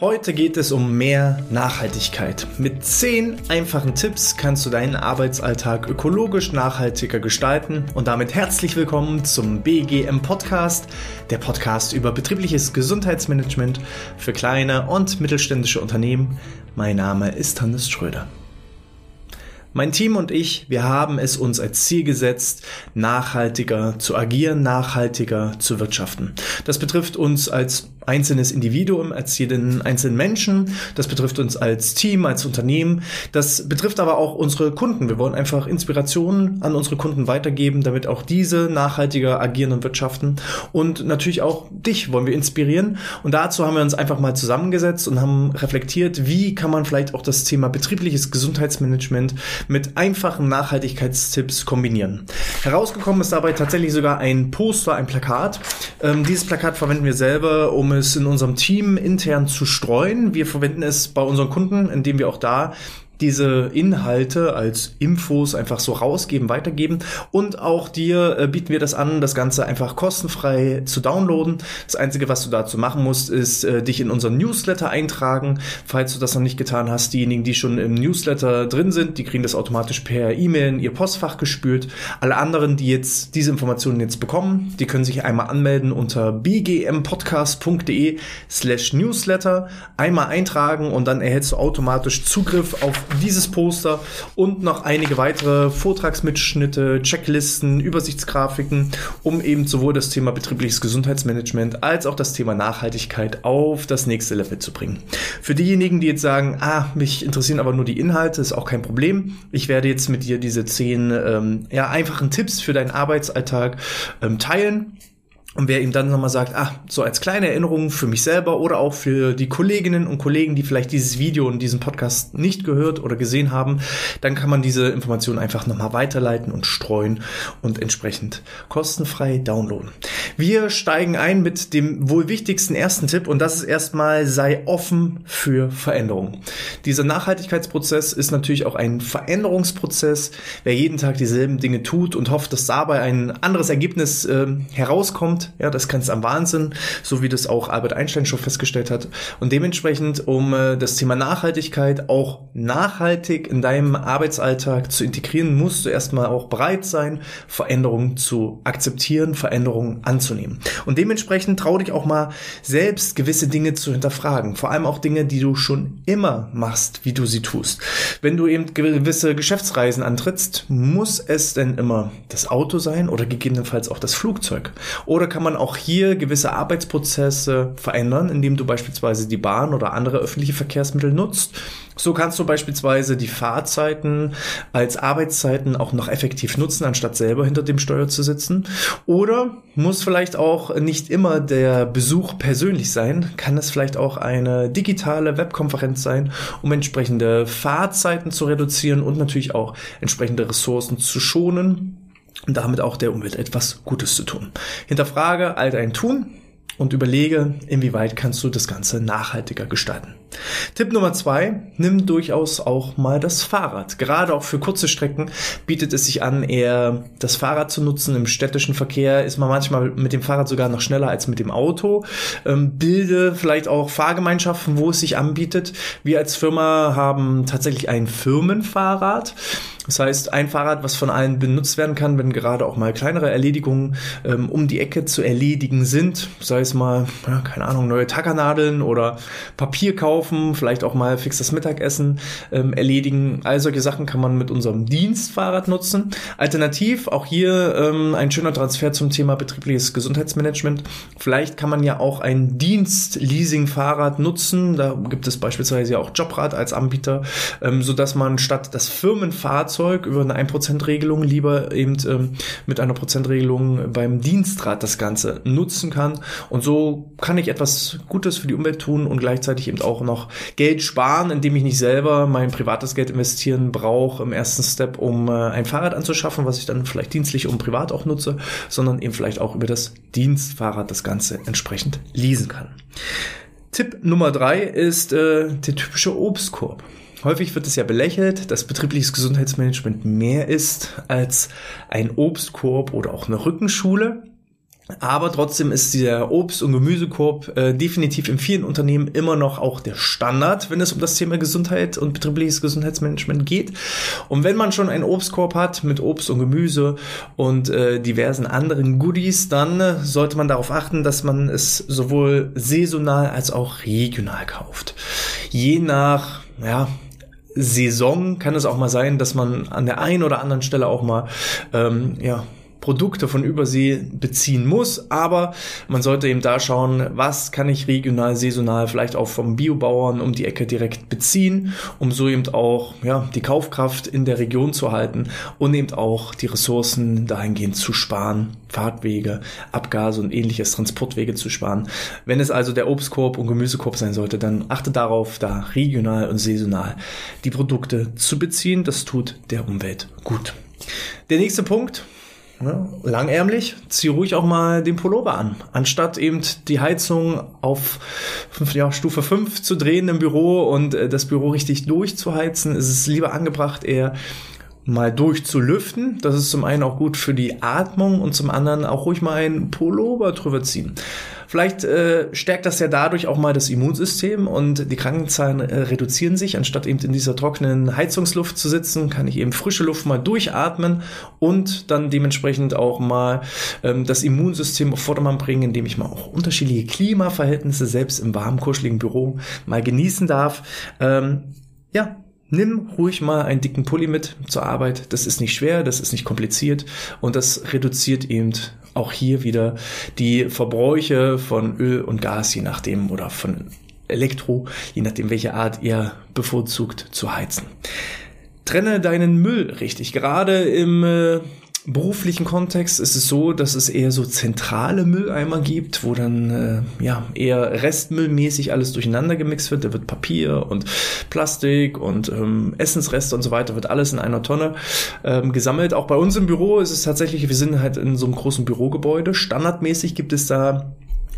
Heute geht es um mehr Nachhaltigkeit. Mit 10 einfachen Tipps kannst du deinen Arbeitsalltag ökologisch nachhaltiger gestalten und damit herzlich willkommen zum BGM Podcast, der Podcast über betriebliches Gesundheitsmanagement für kleine und mittelständische Unternehmen. Mein Name ist Hannes Schröder. Mein Team und ich, wir haben es uns als Ziel gesetzt, nachhaltiger zu agieren, nachhaltiger zu wirtschaften. Das betrifft uns als einzelnes Individuum, als jeden einzelnen Menschen. Das betrifft uns als Team, als Unternehmen. Das betrifft aber auch unsere Kunden. Wir wollen einfach Inspirationen an unsere Kunden weitergeben, damit auch diese nachhaltiger agieren und wirtschaften. Und natürlich auch dich wollen wir inspirieren. Und dazu haben wir uns einfach mal zusammengesetzt und haben reflektiert, wie kann man vielleicht auch das Thema betriebliches Gesundheitsmanagement mit einfachen Nachhaltigkeitstipps kombinieren. Herausgekommen ist dabei tatsächlich sogar ein Poster, ein Plakat. Ähm, dieses Plakat verwenden wir selber, um es in unserem Team intern zu streuen. Wir verwenden es bei unseren Kunden, indem wir auch da diese Inhalte als Infos einfach so rausgeben, weitergeben und auch dir äh, bieten wir das an, das Ganze einfach kostenfrei zu downloaden. Das Einzige, was du dazu machen musst, ist äh, dich in unseren Newsletter eintragen. Falls du das noch nicht getan hast, diejenigen, die schon im Newsletter drin sind, die kriegen das automatisch per E-Mail in ihr Postfach gespült. Alle anderen, die jetzt diese Informationen jetzt bekommen, die können sich einmal anmelden unter bgmpodcast.de slash Newsletter, einmal eintragen und dann erhältst du automatisch Zugriff auf dieses Poster und noch einige weitere Vortragsmitschnitte, Checklisten, Übersichtsgrafiken, um eben sowohl das Thema betriebliches Gesundheitsmanagement als auch das Thema Nachhaltigkeit auf das nächste Level zu bringen. Für diejenigen, die jetzt sagen, ah, mich interessieren aber nur die Inhalte, ist auch kein Problem. Ich werde jetzt mit dir diese zehn ähm, ja, einfachen Tipps für deinen Arbeitsalltag ähm, teilen. Und wer ihm dann nochmal sagt, ah, so als kleine Erinnerung für mich selber oder auch für die Kolleginnen und Kollegen, die vielleicht dieses Video und diesen Podcast nicht gehört oder gesehen haben, dann kann man diese Informationen einfach nochmal weiterleiten und streuen und entsprechend kostenfrei downloaden. Wir steigen ein mit dem wohl wichtigsten ersten Tipp und das ist erstmal, sei offen für Veränderungen. Dieser Nachhaltigkeitsprozess ist natürlich auch ein Veränderungsprozess. Wer jeden Tag dieselben Dinge tut und hofft, dass dabei ein anderes Ergebnis äh, herauskommt, ja, das grenzt am Wahnsinn, so wie das auch Albert Einstein schon festgestellt hat. Und dementsprechend, um äh, das Thema Nachhaltigkeit auch nachhaltig in deinem Arbeitsalltag zu integrieren, musst du erstmal auch bereit sein, Veränderungen zu akzeptieren, Veränderungen anzunehmen. Und dementsprechend trau dich auch mal selbst gewisse Dinge zu hinterfragen. Vor allem auch Dinge, die du schon immer machst, wie du sie tust. Wenn du eben gewisse Geschäftsreisen antrittst, muss es denn immer das Auto sein oder gegebenenfalls auch das Flugzeug? Oder kann man auch hier gewisse Arbeitsprozesse verändern, indem du beispielsweise die Bahn oder andere öffentliche Verkehrsmittel nutzt. So kannst du beispielsweise die Fahrzeiten als Arbeitszeiten auch noch effektiv nutzen, anstatt selber hinter dem Steuer zu sitzen. Oder muss vielleicht auch nicht immer der Besuch persönlich sein, kann es vielleicht auch eine digitale Webkonferenz sein, um entsprechende Fahrzeiten zu reduzieren und natürlich auch entsprechende Ressourcen zu schonen und damit auch der Umwelt etwas Gutes zu tun. Hinterfrage all dein Tun und überlege, inwieweit kannst du das Ganze nachhaltiger gestalten. Tipp Nummer zwei, nimm durchaus auch mal das Fahrrad. Gerade auch für kurze Strecken bietet es sich an, eher das Fahrrad zu nutzen. Im städtischen Verkehr ist man manchmal mit dem Fahrrad sogar noch schneller als mit dem Auto. Ähm, bilde vielleicht auch Fahrgemeinschaften, wo es sich anbietet. Wir als Firma haben tatsächlich ein Firmenfahrrad. Das heißt, ein Fahrrad, was von allen benutzt werden kann, wenn gerade auch mal kleinere Erledigungen ähm, um die Ecke zu erledigen sind. Sei es mal, ja, keine Ahnung, neue Tackernadeln oder Papier kaufen, vielleicht auch mal fix das Mittagessen ähm, erledigen. All solche Sachen kann man mit unserem Dienstfahrrad nutzen. Alternativ auch hier ähm, ein schöner Transfer zum Thema betriebliches Gesundheitsmanagement. Vielleicht kann man ja auch ein Dienstleasing-Fahrrad nutzen. Da gibt es beispielsweise ja auch Jobrad als Anbieter, ähm, so dass man statt das Firmenfahrzeug Fahrzeug über eine 1%-Regelung lieber eben ähm, mit einer Prozentregelung beim Dienstrad das Ganze nutzen kann. Und so kann ich etwas Gutes für die Umwelt tun und gleichzeitig eben auch noch Geld sparen, indem ich nicht selber mein privates Geld investieren brauche im ersten Step, um äh, ein Fahrrad anzuschaffen, was ich dann vielleicht dienstlich und privat auch nutze, sondern eben vielleicht auch über das Dienstfahrrad das Ganze entsprechend leasen kann. Tipp Nummer drei ist äh, der typische Obstkorb. Häufig wird es ja belächelt, dass betriebliches Gesundheitsmanagement mehr ist als ein Obstkorb oder auch eine Rückenschule. Aber trotzdem ist der Obst- und Gemüsekorb äh, definitiv in vielen Unternehmen immer noch auch der Standard, wenn es um das Thema Gesundheit und betriebliches Gesundheitsmanagement geht. Und wenn man schon einen Obstkorb hat mit Obst und Gemüse und äh, diversen anderen Goodies, dann äh, sollte man darauf achten, dass man es sowohl saisonal als auch regional kauft. Je nach, ja, Saison kann es auch mal sein, dass man an der einen oder anderen Stelle auch mal ähm, ja, Produkte von Übersee beziehen muss, aber man sollte eben da schauen, was kann ich regional, saisonal, vielleicht auch vom Biobauern um die Ecke direkt beziehen, um so eben auch ja, die Kaufkraft in der Region zu halten und eben auch die Ressourcen dahingehend zu sparen, Fahrtwege, Abgase und ähnliches Transportwege zu sparen. Wenn es also der Obstkorb und Gemüsekorb sein sollte, dann achte darauf, da regional und saisonal die Produkte zu beziehen. Das tut der Umwelt gut. Der nächste Punkt, ja, langärmlich, zieh ruhig auch mal den Pullover an. Anstatt eben die Heizung auf ja, Stufe 5 zu drehen im Büro und äh, das Büro richtig durchzuheizen, ist es lieber angebracht, eher mal durchzulüften. Das ist zum einen auch gut für die Atmung und zum anderen auch ruhig mal einen Pullover drüber ziehen. Vielleicht äh, stärkt das ja dadurch auch mal das Immunsystem und die Krankenzahlen äh, reduzieren sich. Anstatt eben in dieser trockenen Heizungsluft zu sitzen, kann ich eben frische Luft mal durchatmen und dann dementsprechend auch mal ähm, das Immunsystem auf Vordermann bringen, indem ich mal auch unterschiedliche Klimaverhältnisse selbst im warmen, kuscheligen Büro mal genießen darf. Ähm, ja, Nimm ruhig mal einen dicken Pulli mit zur Arbeit. Das ist nicht schwer, das ist nicht kompliziert und das reduziert eben auch hier wieder die Verbräuche von Öl und Gas, je nachdem, oder von Elektro, je nachdem, welche Art ihr bevorzugt zu heizen. Trenne deinen Müll richtig. Gerade im äh, beruflichen Kontext ist es so, dass es eher so zentrale Mülleimer gibt, wo dann äh, ja eher restmüllmäßig alles durcheinander gemixt wird. Da wird Papier und Plastik und ähm, Essensreste und so weiter wird alles in einer Tonne ähm, gesammelt. Auch bei uns im Büro ist es tatsächlich, wir sind halt in so einem großen Bürogebäude. Standardmäßig gibt es da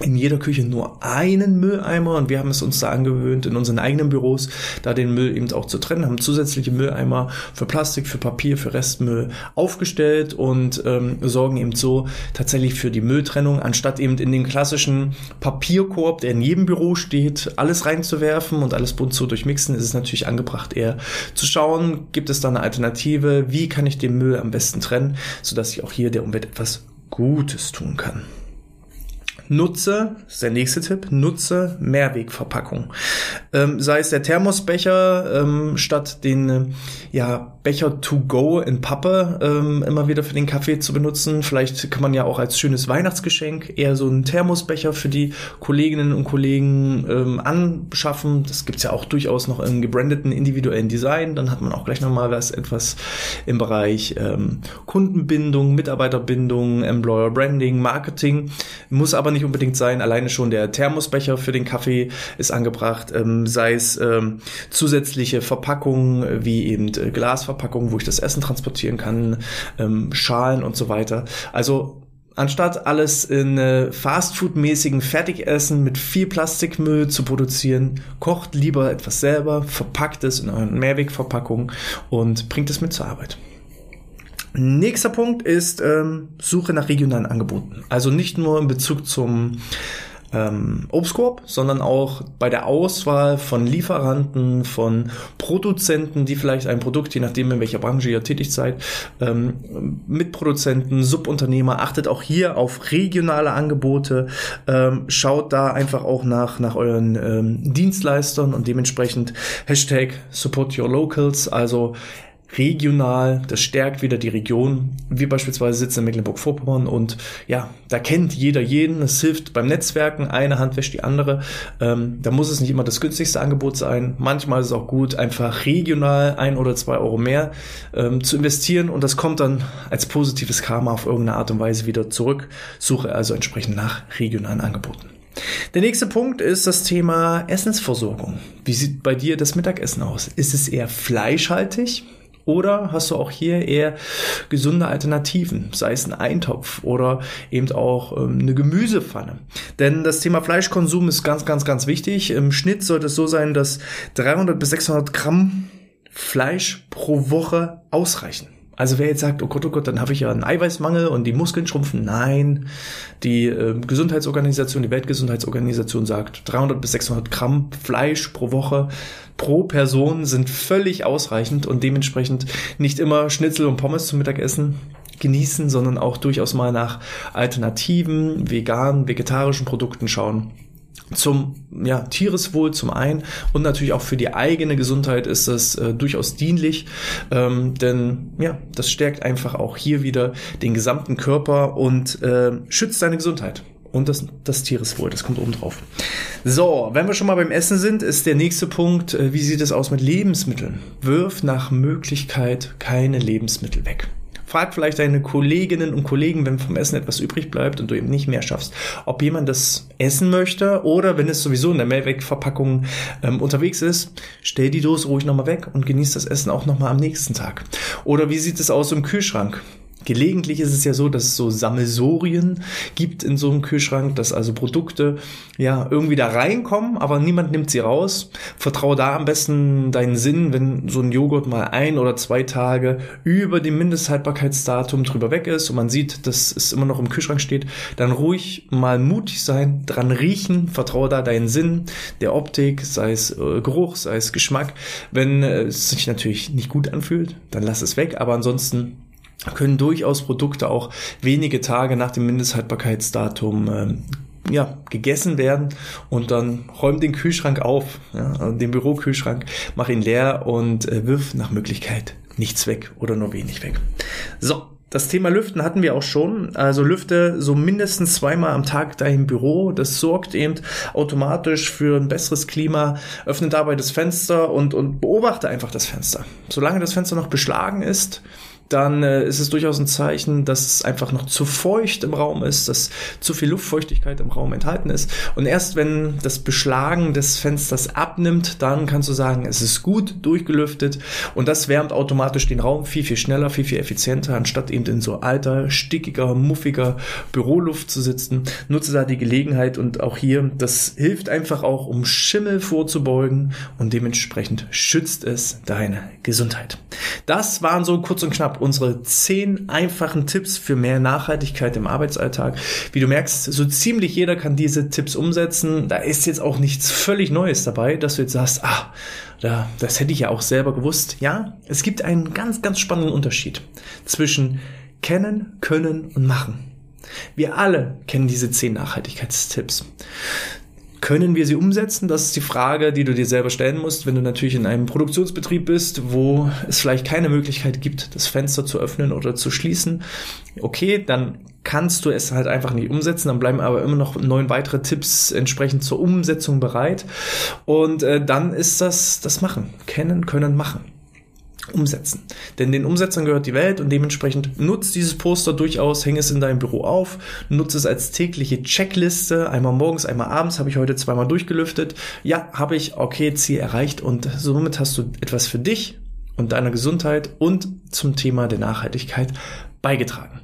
in jeder Küche nur einen Mülleimer und wir haben es uns da angewöhnt, in unseren eigenen Büros da den Müll eben auch zu trennen, haben zusätzliche Mülleimer für Plastik, für Papier, für Restmüll aufgestellt und ähm, sorgen eben so tatsächlich für die Mülltrennung, anstatt eben in den klassischen Papierkorb, der in jedem Büro steht, alles reinzuwerfen und alles bunt zu durchmixen, ist es natürlich angebracht, eher zu schauen, gibt es da eine Alternative, wie kann ich den Müll am besten trennen, sodass ich auch hier der Umwelt etwas Gutes tun kann nutze, das ist der nächste Tipp, nutze Mehrwegverpackung. Ähm, sei es der Thermosbecher ähm, statt den äh, ja, Becher to go in Pappe ähm, immer wieder für den Kaffee zu benutzen. Vielleicht kann man ja auch als schönes Weihnachtsgeschenk eher so einen Thermosbecher für die Kolleginnen und Kollegen ähm, anschaffen. Das gibt's ja auch durchaus noch im gebrandeten individuellen Design. Dann hat man auch gleich nochmal was etwas im Bereich ähm, Kundenbindung, Mitarbeiterbindung, Employer Branding, Marketing. Muss aber nicht unbedingt sein. Alleine schon der Thermosbecher für den Kaffee ist angebracht. Ähm, sei es ähm, zusätzliche Verpackungen wie eben äh, Glasverpackungen, wo ich das Essen transportieren kann, ähm, Schalen und so weiter. Also anstatt alles in äh, Fastfood-mäßigen Fertigessen mit viel Plastikmüll zu produzieren, kocht lieber etwas selber, verpackt es in euren Mehrwegverpackungen und bringt es mit zur Arbeit. Nächster Punkt ist ähm, Suche nach regionalen Angeboten. Also nicht nur in Bezug zum ähm, Obstkorb, sondern auch bei der Auswahl von Lieferanten, von Produzenten, die vielleicht ein Produkt, je nachdem in welcher Branche ihr tätig seid, ähm, Mitproduzenten, Subunternehmer, achtet auch hier auf regionale Angebote, ähm, schaut da einfach auch nach, nach euren ähm, Dienstleistern und dementsprechend Hashtag Support Your Locals, also regional, das stärkt wieder die Region. Wir beispielsweise sitzen in Mecklenburg-Vorpommern und ja, da kennt jeder jeden. Es hilft beim Netzwerken, eine Hand wäscht die andere. Ähm, da muss es nicht immer das günstigste Angebot sein. Manchmal ist es auch gut, einfach regional ein oder zwei Euro mehr ähm, zu investieren und das kommt dann als positives Karma auf irgendeine Art und Weise wieder zurück. Suche also entsprechend nach regionalen Angeboten. Der nächste Punkt ist das Thema Essensversorgung. Wie sieht bei dir das Mittagessen aus? Ist es eher fleischhaltig? Oder hast du auch hier eher gesunde Alternativen, sei es ein Eintopf oder eben auch ähm, eine Gemüsepfanne? Denn das Thema Fleischkonsum ist ganz, ganz, ganz wichtig. Im Schnitt sollte es so sein, dass 300 bis 600 Gramm Fleisch pro Woche ausreichen. Also wer jetzt sagt, oh Gott, oh Gott, dann habe ich ja einen Eiweißmangel und die Muskeln schrumpfen. Nein, die äh, Gesundheitsorganisation, die Weltgesundheitsorganisation sagt, 300 bis 600 Gramm Fleisch pro Woche pro Person sind völlig ausreichend und dementsprechend nicht immer Schnitzel und Pommes zum Mittagessen genießen, sondern auch durchaus mal nach alternativen, veganen, vegetarischen Produkten schauen zum ja, Tiereswohl zum einen und natürlich auch für die eigene Gesundheit ist das äh, durchaus dienlich, ähm, denn ja, das stärkt einfach auch hier wieder den gesamten Körper und äh, schützt deine Gesundheit und das, das Tiereswohl, das kommt oben drauf. So, wenn wir schon mal beim Essen sind, ist der nächste Punkt, äh, wie sieht es aus mit Lebensmitteln? Wirf nach Möglichkeit keine Lebensmittel weg. Frag vielleicht deine Kolleginnen und Kollegen, wenn vom Essen etwas übrig bleibt und du eben nicht mehr schaffst, ob jemand das essen möchte oder wenn es sowieso in der Mehrwegverpackung ähm, unterwegs ist, stell die Dose ruhig nochmal weg und genieß das Essen auch nochmal am nächsten Tag. Oder wie sieht es aus im Kühlschrank? Gelegentlich ist es ja so, dass es so Sammelsorien gibt in so einem Kühlschrank, dass also Produkte ja irgendwie da reinkommen, aber niemand nimmt sie raus. Vertraue da am besten deinen Sinn, wenn so ein Joghurt mal ein oder zwei Tage über dem Mindesthaltbarkeitsdatum drüber weg ist und man sieht, dass es immer noch im Kühlschrank steht, dann ruhig mal mutig sein, dran riechen, vertraue da deinen Sinn, der Optik, sei es äh, Geruch, sei es Geschmack. Wenn es sich natürlich nicht gut anfühlt, dann lass es weg, aber ansonsten können durchaus Produkte auch wenige Tage nach dem Mindesthaltbarkeitsdatum ähm, ja, gegessen werden und dann räum den Kühlschrank auf, ja, also den Bürokühlschrank, mach ihn leer und äh, wirf nach Möglichkeit nichts weg oder nur wenig weg. So, das Thema Lüften hatten wir auch schon. Also lüfte so mindestens zweimal am Tag dein Büro. Das sorgt eben automatisch für ein besseres Klima. Öffne dabei das Fenster und, und beobachte einfach das Fenster. Solange das Fenster noch beschlagen ist, dann äh, ist es durchaus ein Zeichen, dass es einfach noch zu feucht im Raum ist, dass zu viel Luftfeuchtigkeit im Raum enthalten ist. Und erst wenn das Beschlagen des Fensters abnimmt, dann kannst du sagen, es ist gut durchgelüftet und das wärmt automatisch den Raum viel, viel schneller, viel, viel effizienter, anstatt eben in so alter, stickiger, muffiger Büroluft zu sitzen. Nutze da die Gelegenheit und auch hier, das hilft einfach auch, um Schimmel vorzubeugen und dementsprechend schützt es deine Gesundheit. Das waren so kurz und knapp unsere zehn einfachen Tipps für mehr Nachhaltigkeit im Arbeitsalltag. Wie du merkst, so ziemlich jeder kann diese Tipps umsetzen. Da ist jetzt auch nichts völlig Neues dabei, dass du jetzt sagst, ah, da, das hätte ich ja auch selber gewusst. Ja, es gibt einen ganz, ganz spannenden Unterschied zwischen kennen, können und machen. Wir alle kennen diese zehn Nachhaltigkeitstipps. Können wir sie umsetzen? Das ist die Frage, die du dir selber stellen musst, wenn du natürlich in einem Produktionsbetrieb bist, wo es vielleicht keine Möglichkeit gibt, das Fenster zu öffnen oder zu schließen. Okay, dann kannst du es halt einfach nicht umsetzen, dann bleiben aber immer noch neun weitere Tipps entsprechend zur Umsetzung bereit. Und äh, dann ist das das Machen. Kennen, können, machen umsetzen. Denn den Umsetzern gehört die Welt und dementsprechend nutzt dieses Poster durchaus, häng es in deinem Büro auf, nutze es als tägliche Checkliste, einmal morgens, einmal abends, habe ich heute zweimal durchgelüftet. Ja, habe ich, okay, Ziel erreicht und somit hast du etwas für dich und deiner Gesundheit und zum Thema der Nachhaltigkeit beigetragen.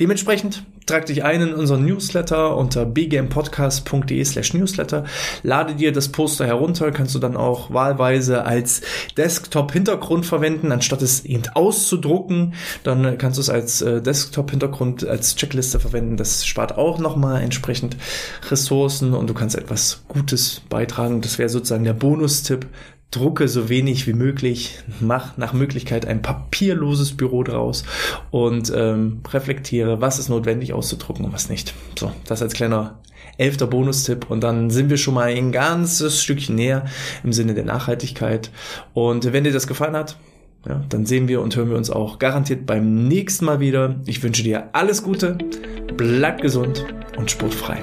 Dementsprechend trag dich ein in unseren Newsletter unter bgmpodcast.de slash newsletter. Lade dir das Poster herunter, kannst du dann auch wahlweise als Desktop-Hintergrund verwenden, anstatt es eben auszudrucken. Dann kannst du es als äh, Desktop-Hintergrund, als Checkliste verwenden. Das spart auch nochmal entsprechend Ressourcen und du kannst etwas Gutes beitragen. Das wäre sozusagen der Bonustipp drucke so wenig wie möglich, mach nach Möglichkeit ein papierloses Büro draus und ähm, reflektiere, was ist notwendig auszudrucken und was nicht. So, das als kleiner elfter Bonustipp und dann sind wir schon mal ein ganzes Stückchen näher im Sinne der Nachhaltigkeit. Und wenn dir das gefallen hat, ja, dann sehen wir und hören wir uns auch garantiert beim nächsten Mal wieder. Ich wünsche dir alles Gute, bleib gesund und sportfrei.